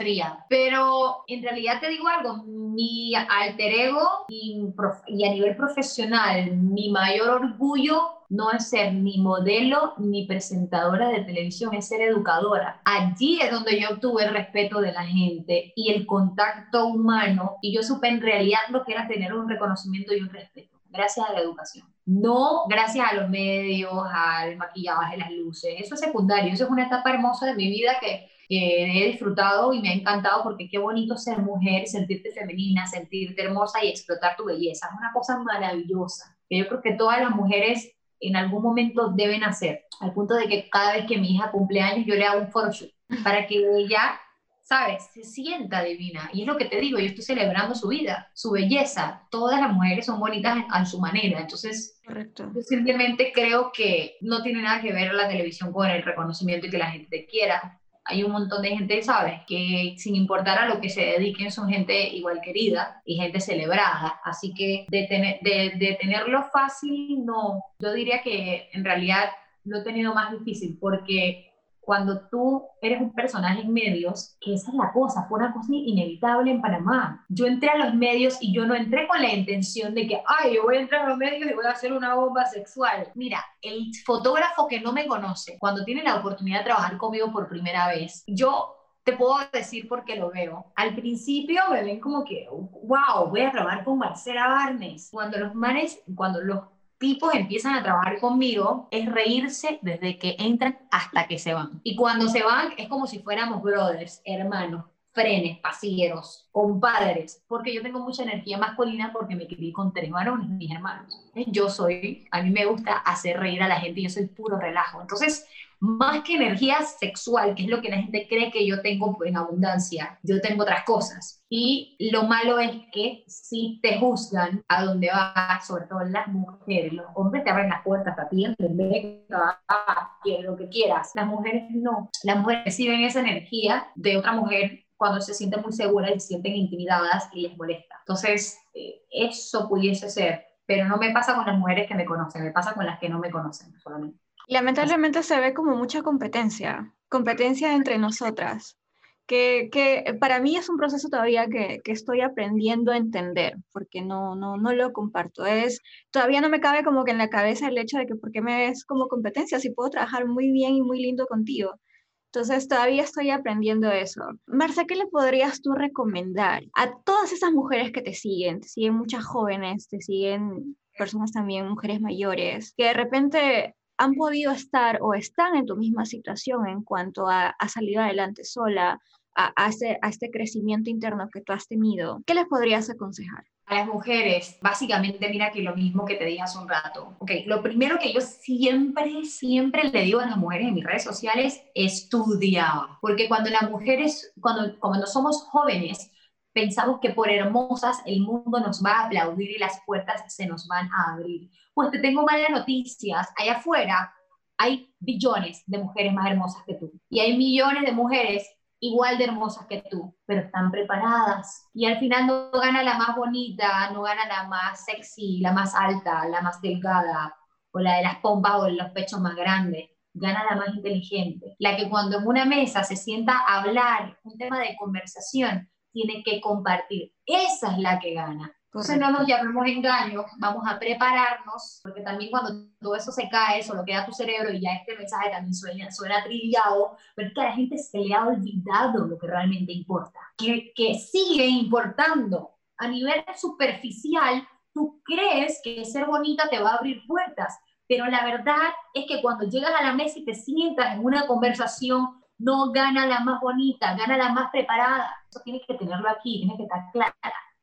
Pero en realidad te digo algo, mi alter ego y, y a nivel profesional, mi mayor orgullo no es ser ni modelo ni presentadora de televisión, es ser educadora. Allí es donde yo obtuve el respeto de la gente y el contacto humano y yo supe en realidad lo que era tener un reconocimiento y un respeto gracias a la educación. No gracias a los medios, al maquillaje, las luces. Eso es secundario. Eso es una etapa hermosa de mi vida que, he disfrutado y me ha encantado porque qué bonito ser mujer, sentirte femenina, sentirte hermosa y explotar tu belleza. Es una cosa maravillosa que yo creo que todas las mujeres en algún momento deben hacer. Al punto de que cada vez que mi hija cumple años yo le hago un photoshoot para que ella ¿sabes? Se sienta divina. Y es lo que te digo, yo estoy celebrando su vida, su belleza. Todas las mujeres son bonitas a su manera. Entonces, Correcto. yo simplemente creo que no tiene nada que ver la televisión con el reconocimiento y que la gente te quiera. Hay un montón de gente, ¿sabes? Que sin importar a lo que se dediquen, son gente igual querida y gente celebrada. Así que de, tener, de, de tenerlo fácil, no. Yo diría que en realidad lo he tenido más difícil porque cuando tú eres un personaje en medios, que esa es la cosa, fue una cosa inevitable en Panamá. Yo entré a los medios y yo no entré con la intención de que, ay, yo voy a entrar a los medios y voy a hacer una bomba sexual. Mira, el fotógrafo que no me conoce, cuando tiene la oportunidad de trabajar conmigo por primera vez, yo te puedo decir porque lo veo. Al principio me ven como que, wow, voy a trabajar con Marcela Barnes. Cuando los manes, cuando los tipos empiezan a trabajar conmigo es reírse desde que entran hasta que se van. Y cuando se van es como si fuéramos brothers, hermanos, frenes, pasieros, compadres, porque yo tengo mucha energía masculina porque me crié con tres varones, mis hermanos. Yo soy, a mí me gusta hacer reír a la gente, yo soy puro relajo. Entonces, más que energía sexual, que es lo que la gente cree que yo tengo en abundancia, yo tengo otras cosas. Y lo malo es que si te juzgan a donde vas, sobre todo las mujeres, los hombres te abren las puertas, te atienden, venga, lo que quieras. Las mujeres no. Las mujeres reciben esa energía de otra mujer cuando se sienten muy seguras y se sienten intimidadas y les molesta. Entonces, eh, eso pudiese ser, pero no me pasa con las mujeres que me conocen, me pasa con las que no me conocen solamente. Lamentablemente se ve como mucha competencia, competencia entre nosotras, que, que para mí es un proceso todavía que, que, estoy aprendiendo a entender, porque no, no, no lo comparto. Es, todavía no me cabe como que en la cabeza el hecho de que por qué me ves como competencia si puedo trabajar muy bien y muy lindo contigo. Entonces todavía estoy aprendiendo eso. Marcia, ¿qué le podrías tú recomendar a todas esas mujeres que te siguen? Te siguen muchas jóvenes, te siguen personas también, mujeres mayores, que de repente han podido estar o están en tu misma situación en cuanto a, a salir adelante sola, a, a, a este crecimiento interno que tú has tenido, ¿qué les podrías aconsejar? A las mujeres, básicamente, mira que lo mismo que te dije hace un rato. Ok, lo primero que yo siempre, siempre le digo a las mujeres en mis redes sociales, estudia. Porque cuando las mujeres, cuando, cuando somos jóvenes, pensamos que por hermosas el mundo nos va a aplaudir y las puertas se nos van a abrir. Pues te tengo malas noticias. Allá afuera hay billones de mujeres más hermosas que tú. Y hay millones de mujeres igual de hermosas que tú, pero están preparadas. Y al final no gana la más bonita, no gana la más sexy, la más alta, la más delgada, o la de las pompas o los pechos más grandes. Gana la más inteligente, la que cuando en una mesa se sienta a hablar un tema de conversación, tiene que compartir. Esa es la que gana. Entonces no nos llamemos engaños, vamos a prepararnos, porque también cuando todo eso se cae, solo queda tu cerebro y ya este mensaje también suena, suena trillado, pero es que a la gente se le ha olvidado lo que realmente importa, que, que sigue importando. A nivel superficial, tú crees que ser bonita te va a abrir puertas, pero la verdad es que cuando llegas a la mesa y te sientas en una conversación, no gana la más bonita, gana la más preparada. Eso tienes que tenerlo aquí, tienes que estar clara.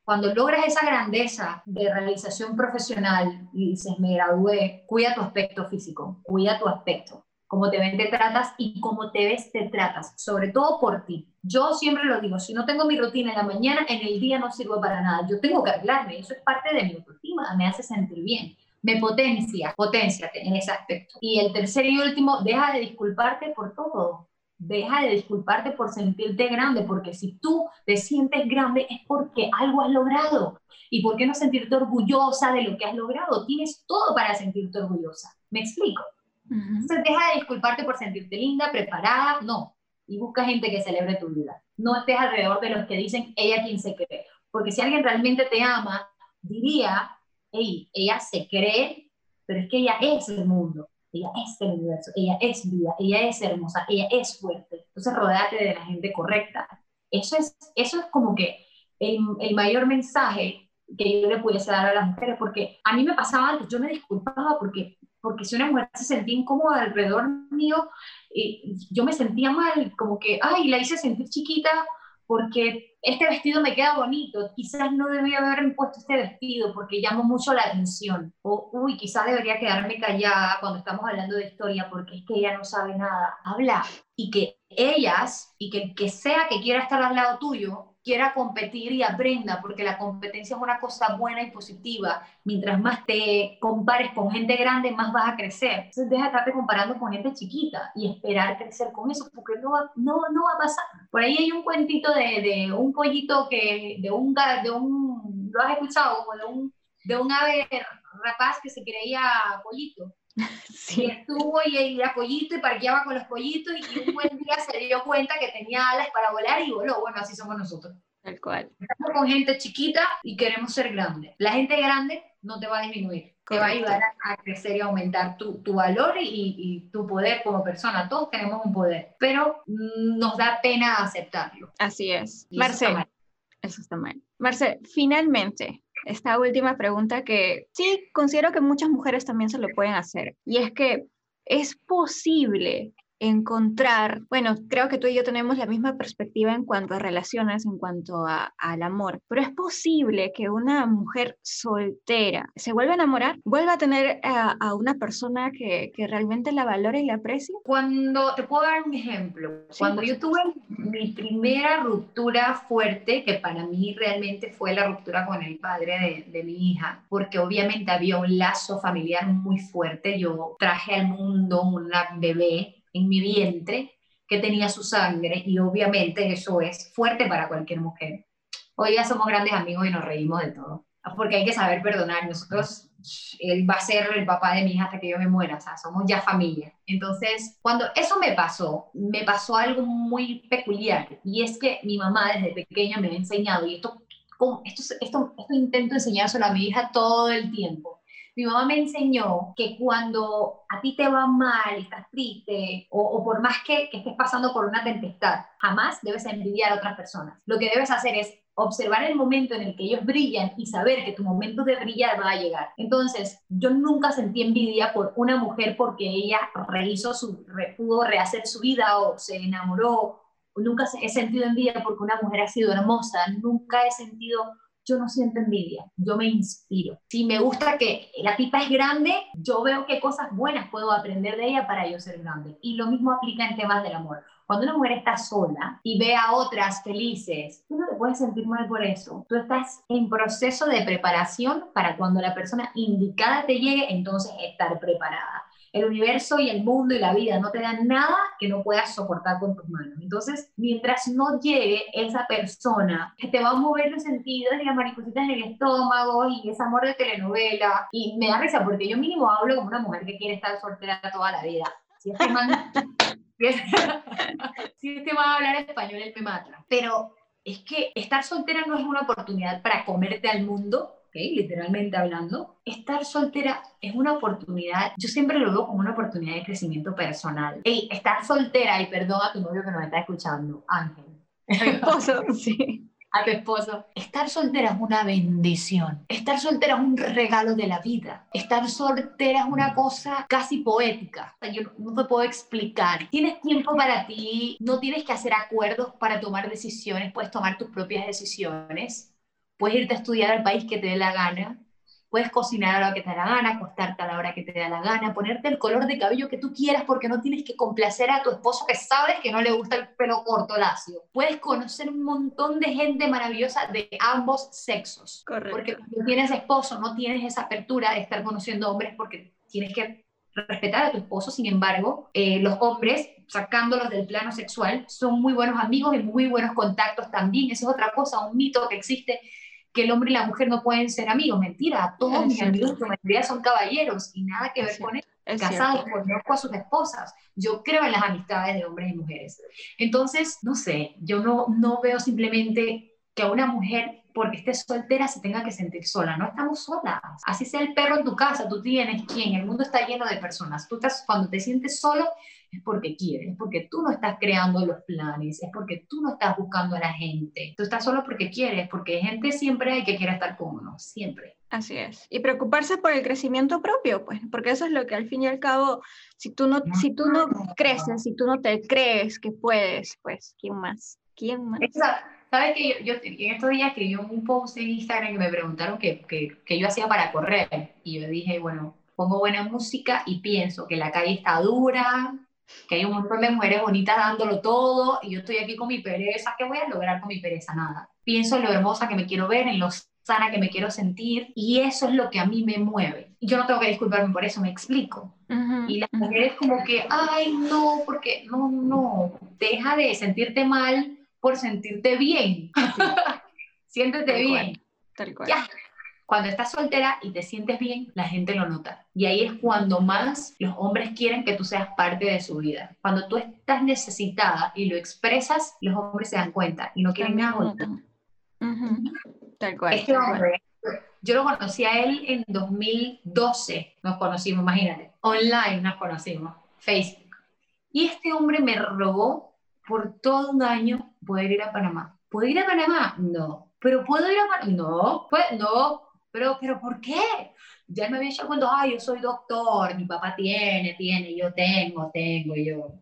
Cuando logras esa grandeza de realización profesional y dices, me gradué, cuida tu aspecto físico, cuida tu aspecto. Cómo te ven, te tratas y cómo te ves, te tratas, sobre todo por ti. Yo siempre lo digo, si no tengo mi rutina en la mañana, en el día no sirvo para nada. Yo tengo que arreglarme, eso es parte de mi autoestima, me hace sentir bien me potencia, potencia en ese aspecto. Y el tercer y último, deja de disculparte por todo deja de disculparte por sentirte grande, porque si tú te sientes grande es porque algo has logrado. ¿Y por qué no sentirte orgullosa de lo que has logrado? Tienes todo para sentirte orgullosa. ¿Me explico? Entonces deja de disculparte por sentirte linda, preparada, no. Y busca gente que celebre tu vida. No estés alrededor de los que dicen ella quien se cree. Porque si alguien realmente te ama, diría, hey, ella se cree, pero es que ella es el mundo ella es el universo, ella es vida, ella es hermosa, ella es fuerte. Entonces, rodéate de la gente correcta. Eso es, eso es como que el, mayor mensaje que yo le pudiese dar a las mujeres, porque a mí me pasaba antes, yo me disculpaba porque, porque si una mujer se sentía incómoda alrededor mío, y yo me sentía mal, como que, ay, la hice sentir chiquita porque este vestido me queda bonito, quizás no debería haberme puesto este vestido porque llamo mucho la atención, o uy, quizás debería quedarme callada cuando estamos hablando de historia porque es que ella no sabe nada. Habla y que ellas y que que sea que quiera estar al lado tuyo quiera competir y aprenda, porque la competencia es una cosa buena y positiva. Mientras más te compares con gente grande, más vas a crecer. Entonces deja de estarte comparando con gente chiquita y esperar crecer con eso, porque no va, no, no va a pasar. Por ahí hay un cuentito de, de un pollito que, de un, de un, ¿lo has escuchado? De un, de un ave rapaz que se creía pollito. Sí. Y estuvo y era pollito y parqueaba con los pollitos y un buen día se dio cuenta que tenía alas para volar y voló. Bueno, así somos nosotros. Tal cual. Estamos con gente chiquita y queremos ser grandes. La gente grande no te va a disminuir, te va a ayudar a, crecer y aumentar tu, tu valor y, y, tu poder como persona. Todos tenemos un poder, pero nos da pena aceptarlo. Así es. Marce, eso está mal. Marce, finalmente, esta última pregunta que sí considero que muchas mujeres también se lo pueden hacer. Y es que es posible encontrar, bueno, creo que tú y yo tenemos la misma perspectiva en cuanto a relaciones, en cuanto a, al amor, pero es posible que una mujer soltera se vuelva a enamorar, vuelva a tener a, una persona que, que, realmente la valore y la aprecie. Cuando, te puedo dar un ejemplo, cuando yo tuve mi primera ruptura fuerte, que para mí realmente fue la ruptura con el padre de, de mi hija, porque obviamente había un lazo familiar muy fuerte, yo traje al mundo una bebé en mi vientre que tenía su sangre y obviamente eso es fuerte para cualquier mujer. Hoy ya somos grandes amigos y nos reímos de todo, porque hay que saber perdonar. Nosotros, él va a ser el papá de mi hija hasta que yo me muera, o sea, somos ya familia. Entonces, cuando eso me pasó, me pasó algo muy peculiar y es que mi mamá desde pequeña me ha enseñado, y esto, esto, esto, esto intento enseñárselo a mi hija todo el tiempo, mi mamá me enseñó que cuando a ti te va mal, estás triste, o, por más que, que estés pasando por una tempestad, jamás debes envidiar a otras personas. Lo que debes hacer es observar el momento en el que ellos brillan y saber que tu momento de brillar va a llegar. Entonces, yo nunca sentí envidia por una mujer porque ella rehizo su, pudo rehacer su vida o se enamoró. Nunca he sentido envidia porque una mujer ha sido hermosa. Nunca he sentido yo no siento envidia, yo me inspiro. Si me gusta que la tipa es grande, yo veo qué cosas buenas puedo aprender de ella para yo ser grande. Y lo mismo aplica en temas del amor. Cuando una mujer está sola y ve a otras felices, tú no te puedes sentir mal por eso. Tú estás en proceso de preparación para cuando la persona indicada te llegue, entonces estar preparada el universo y el mundo y la vida no te dan nada que no puedas soportar con tus manos. Entonces, mientras no llegue esa persona que te va a mover los sentidos y las maripositas en el estómago y ese amor de telenovela, y me da risa porque yo mínimo hablo como una mujer que quiere estar soltera toda la vida. Si este man, si este va a hablar español, él me mata. Pero es que estar soltera no es una oportunidad para comerte al mundo literalmente hablando, estar soltera es una oportunidad, yo siempre lo veo como una oportunidad de crecimiento personal. Ey, estar soltera, y perdón a tu novio que nos está escuchando, Ángel. esposo, sí a tu esposo. Estar soltera es una bendición. Estar soltera es un regalo de la vida. Estar soltera es una cosa casi poética. yo no te puedo explicar. Tienes tiempo para ti, no tienes que hacer acuerdos para tomar decisiones, puedes tomar tus propias decisiones. Puedes irte a estudiar al país que te dé la gana Puedes cocinar a la hora que te da la gana, acostarte a la hora que te da la gana, ponerte el color de cabello que tú quieras porque no tienes que complacer a tu esposo que sabes que no le gusta el pelo corto lacio. Puedes conocer un montón de gente maravillosa de ambos sexos. Correcto. Porque cuando tienes esposo no tienes esa apertura de estar conociendo hombres porque tienes que respetar a tu esposo, sin embargo, eh, los hombres, sacándolos del plano sexual, son muy buenos amigos y muy buenos contactos también. Esa es otra cosa, un mito que existe que el hombre y la mujer no pueden ser amigos. Mentira, todos mis amigos son caballeros y nada que ver con eso. Casados, conozco a sus esposas. Yo creo en las amistades de hombres y mujeres. Entonces, no sé, yo no, no veo simplemente que a una mujer, porque esté soltera, se tenga que sentir sola. No estamos solas. Así sea el perro en tu casa, tú tienes quién. El mundo está lleno de personas. Tú estás, cuando te sientes solo, es porque quieres, es porque tú no estás creando los planes, es porque tú no estás buscando a la gente. Tú estás solo porque quieres, porque gente siempre hay que quiere estar con uno, siempre. Así es. Y preocuparse por el crecimiento propio, pues, porque eso es lo que al fin y al cabo, si tú no, si tú no creces, si tú no te crees que puedes, pues, ¿quién más? ¿Quién más? Sabes que yo, yo, en estos días escribí un post en Instagram que me preguntaron qué que, que yo hacía para correr. Y yo dije, bueno, pongo buena música y pienso que la calle está dura, que hay un montón de mujeres bonitas dándolo todo y yo estoy aquí con mi pereza, ¿qué voy a lograr con mi pereza? Nada. Pienso en lo hermosa que me quiero ver, en lo sana que me quiero sentir y eso es lo que a mí me mueve. Yo no tengo que disculparme por eso, me explico. y las mujeres como que, ay, no, porque no, no, deja de sentirte mal por sentirte bien. Siéntete bien. tal cual. Ya, cuando estás soltera y te sientes bien, la gente lo nota. Y ahí es cuando más los hombres quieren que tú seas parte de su vida. Cuando tú estás necesitada y lo expresas, los hombres se dan cuenta y no quieren nada. Tal cual. Este hombre, yo lo conocí a él en 2012. Nos conocimos, imagínate. Online nos conocimos, Facebook. Y este hombre me robó por todo un año poder ir a Panamá. ¿Puedo ir a Panamá? No. ¿Pero puedo ir a Panamá? No. Pues, no pero, pero ¿por qué? Ya me había hecho cuando, ay, yo soy doctor, mi papá tiene, tiene, yo tengo, tengo, yo.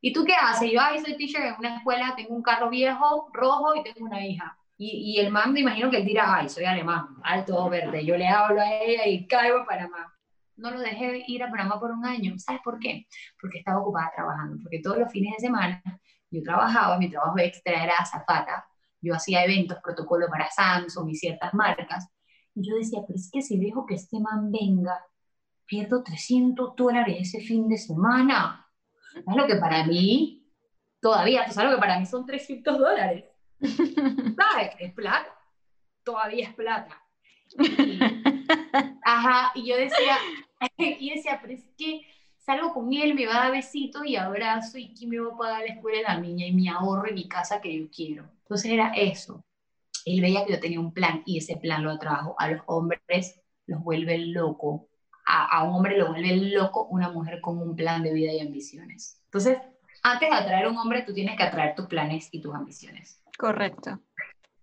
¿Y tú qué haces? Yo, ay, soy teacher en una escuela, tengo un carro viejo, rojo y tengo una hija. Y, y el man me imagino que él dirá, ay, soy alemán, alto, verde. Yo le hablo a ella y caigo a Panamá. No lo dejé ir a Panamá por un año. ¿Sabes por qué? Porque estaba ocupada trabajando. Porque todos los fines de semana yo trabajaba, mi trabajo extra era zapata. Yo hacía eventos, protocolo para Samsung y ciertas marcas. Y yo decía, pero es que si dejo que este man venga, pierdo 300 dólares ese fin de semana. Es lo que para mí, todavía, sabes lo que para mí son 300 dólares. ¿Sabes? Es plata. Todavía es plata. ajá, y yo decía, y decía, pero es que salgo con él, me va a dar besito y abrazo y quién me va a pagar la escuela de la niña y mi ahorro y mi casa que yo quiero. Entonces era eso él veía que yo tenía un plan y ese plan lo atrajo. A los hombres los vuelve loco. A, un hombre lo vuelve loco una mujer con un plan de vida y ambiciones. Entonces, antes de atraer a un hombre, tú tienes que atraer tus planes y tus ambiciones. Correcto.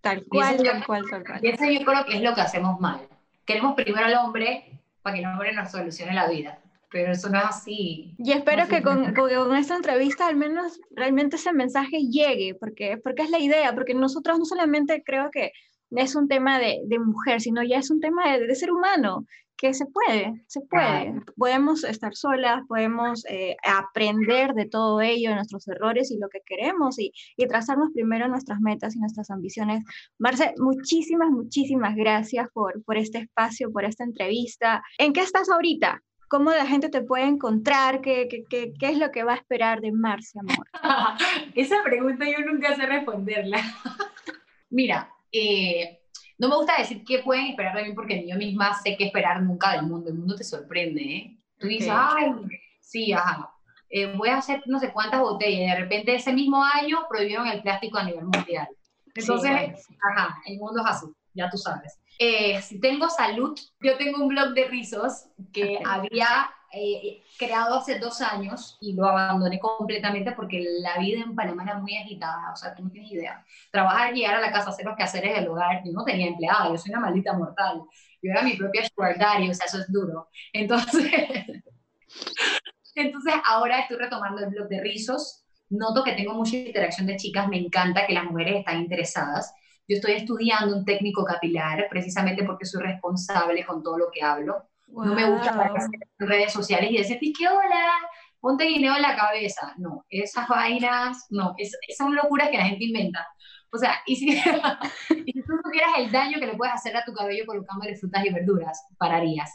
Tal cual, tal cual, tal cual. Y eso yo creo que es lo que hacemos mal. Queremos primero al hombre para que el hombre nos solucione la vida pero eso no es así. Y espero que con, con, esta entrevista al menos realmente ese mensaje llegue, porque, porque es la idea, porque nosotros no solamente creo que es un tema de, de mujer, sino ya es un tema de, de, ser humano, que se puede, se puede. Podemos estar solas, podemos eh, aprender de todo ello, de nuestros errores y lo que queremos y, y trazarnos primero nuestras metas y nuestras ambiciones. Marce, muchísimas, muchísimas gracias por, por este espacio, por esta entrevista. ¿En qué estás ahorita? ¿Cómo la gente te puede encontrar? ¿Qué, qué, qué, qué es lo que va a esperar de Marcia, amor? Esa pregunta yo nunca sé responderla. Mira, eh, no me gusta decir qué pueden esperar de mí porque yo misma sé qué esperar nunca del mundo. El mundo te sorprende, ¿eh? Tú dices, ay, sí, ajá. Eh, voy a hacer no sé cuántas botellas y de repente ese mismo año prohibieron el plástico a nivel mundial. Entonces, ajá, el mundo es así. Ya tú sabes. Eh, si tengo salud, yo tengo un blog de rizos que había eh, creado hace dos años y lo abandoné completamente porque la vida en Panamá era muy agitada, o sea, tú no tienes idea. Trabajar, llegar a la casa, hacer los quehaceres del hogar, yo no tenía empleada, yo soy una maldita mortal. Yo era mi propia sugar o sea, eso es duro. Entonces, entonces ahora estoy retomando el blog de rizos. Noto que tengo mucha interacción de chicas, me encanta que las mujeres están interesadas. Yo estoy estudiando un técnico capilar precisamente porque soy responsable con todo lo que hablo. No me gusta aparecer en redes sociales y decir, ¿qué hola? Ponte guineo en la cabeza. No, esas vainas, no, es, son locuras que la gente inventa. O sea, y si, y si tú supieras el daño que le puedes hacer a tu cabello colocándole frutas y verduras, pararías.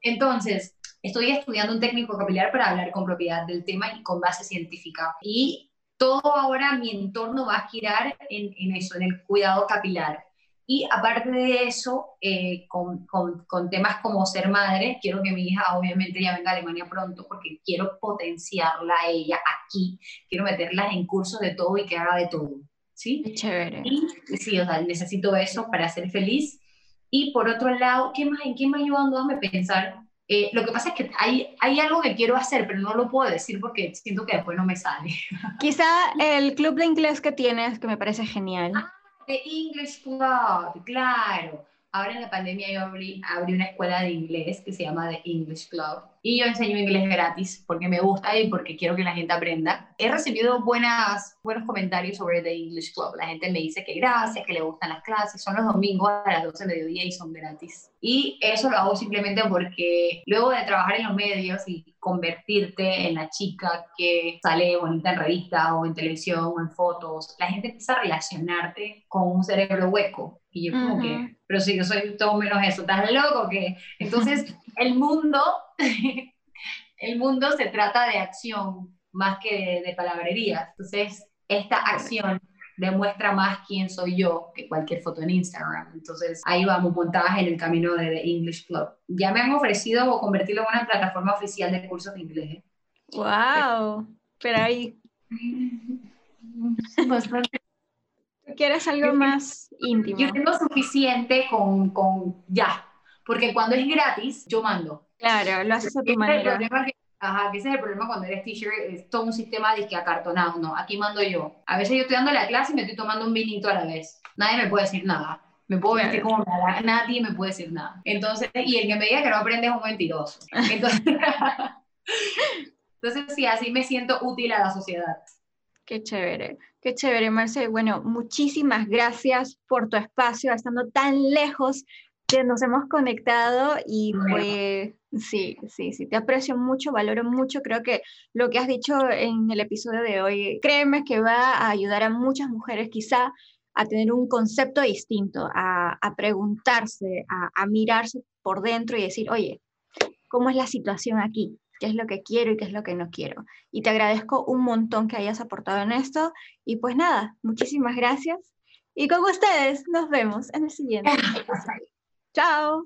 Entonces, estoy estudiando un técnico capilar para hablar con propiedad del tema y con base científica. Y todo ahora mi entorno va a girar en, en eso, en el cuidado capilar. Y aparte de eso, eh, con, con, con, temas como ser madre, quiero que mi hija obviamente ya venga a Alemania pronto porque quiero potenciarla a ella aquí, quiero meterla en cursos de todo y que haga de todo. ¿Sí? Chévere. Y, sí, o sea, necesito eso para ser feliz. Y por otro lado, ¿qué más, ¿en qué me ayudando? a pensar. Eh, lo que pasa es que hay, hay algo que quiero hacer, pero no lo puedo decir porque siento que después no me sale. Quizá el club de inglés que tienes, que me parece genial. Ah, de English Club, claro. Ahora en la pandemia yo abrí, abrí una escuela de inglés que se llama The English Club y yo enseño inglés gratis porque me gusta y porque quiero que la gente aprenda. He recibido buenas, buenos comentarios sobre The English Club. La gente me dice que gracias, que le gustan las clases. Son los domingos a las 12 de mediodía y son gratis. Y eso lo hago simplemente porque luego de trabajar en los medios y convertirte en la chica que sale bonita en revista o en televisión o en fotos, la gente empieza a relacionarte con un cerebro hueco. Y yo como que, pero si yo soy todo menos eso, ¿estás loco? que Entonces, el mundo el mundo se trata de acción más que de, palabrería. Entonces, esta acción demuestra más quién soy yo que cualquier foto en Instagram. Entonces, ahí vamos montadas en el camino de The English Club. Ya me han ofrecido convertirlo en una plataforma oficial de cursos de inglés. ¡Wow! Pero ahí... ¿Quieres algo más íntimo? Yo tengo suficiente con, con ya, porque cuando es gratis, yo mando. Claro, lo haces a tu manera. Ajá, ese es el problema cuando eres teacher, es todo un sistema de que acartonado, no, aquí mando yo. A veces yo estoy dando la clase y me estoy tomando un vinito a la vez. Nadie me puede decir nada. Me puedo vestir como nada, nadie me puede decir nada. Entonces, y el que me diga que no aprende es un mentiroso. Entonces, entonces sí, así me siento útil a la sociedad. Qué chévere, qué chévere, Marce. Bueno, muchísimas gracias por tu espacio, estando tan lejos que nos hemos conectado y pues Sí, sí, sí, te aprecio mucho, valoro mucho. Creo que lo que has dicho en el episodio de hoy, créeme que va a ayudar a muchas mujeres quizá a tener un concepto distinto, a, preguntarse, a, mirarse por dentro y decir, oye, ¿cómo es la situación aquí? ¿Qué es lo que quiero y qué es lo que no quiero? Y te agradezco un montón que hayas aportado en esto. Y pues nada, muchísimas gracias. Y con ustedes nos vemos en el siguiente episodio. Chao.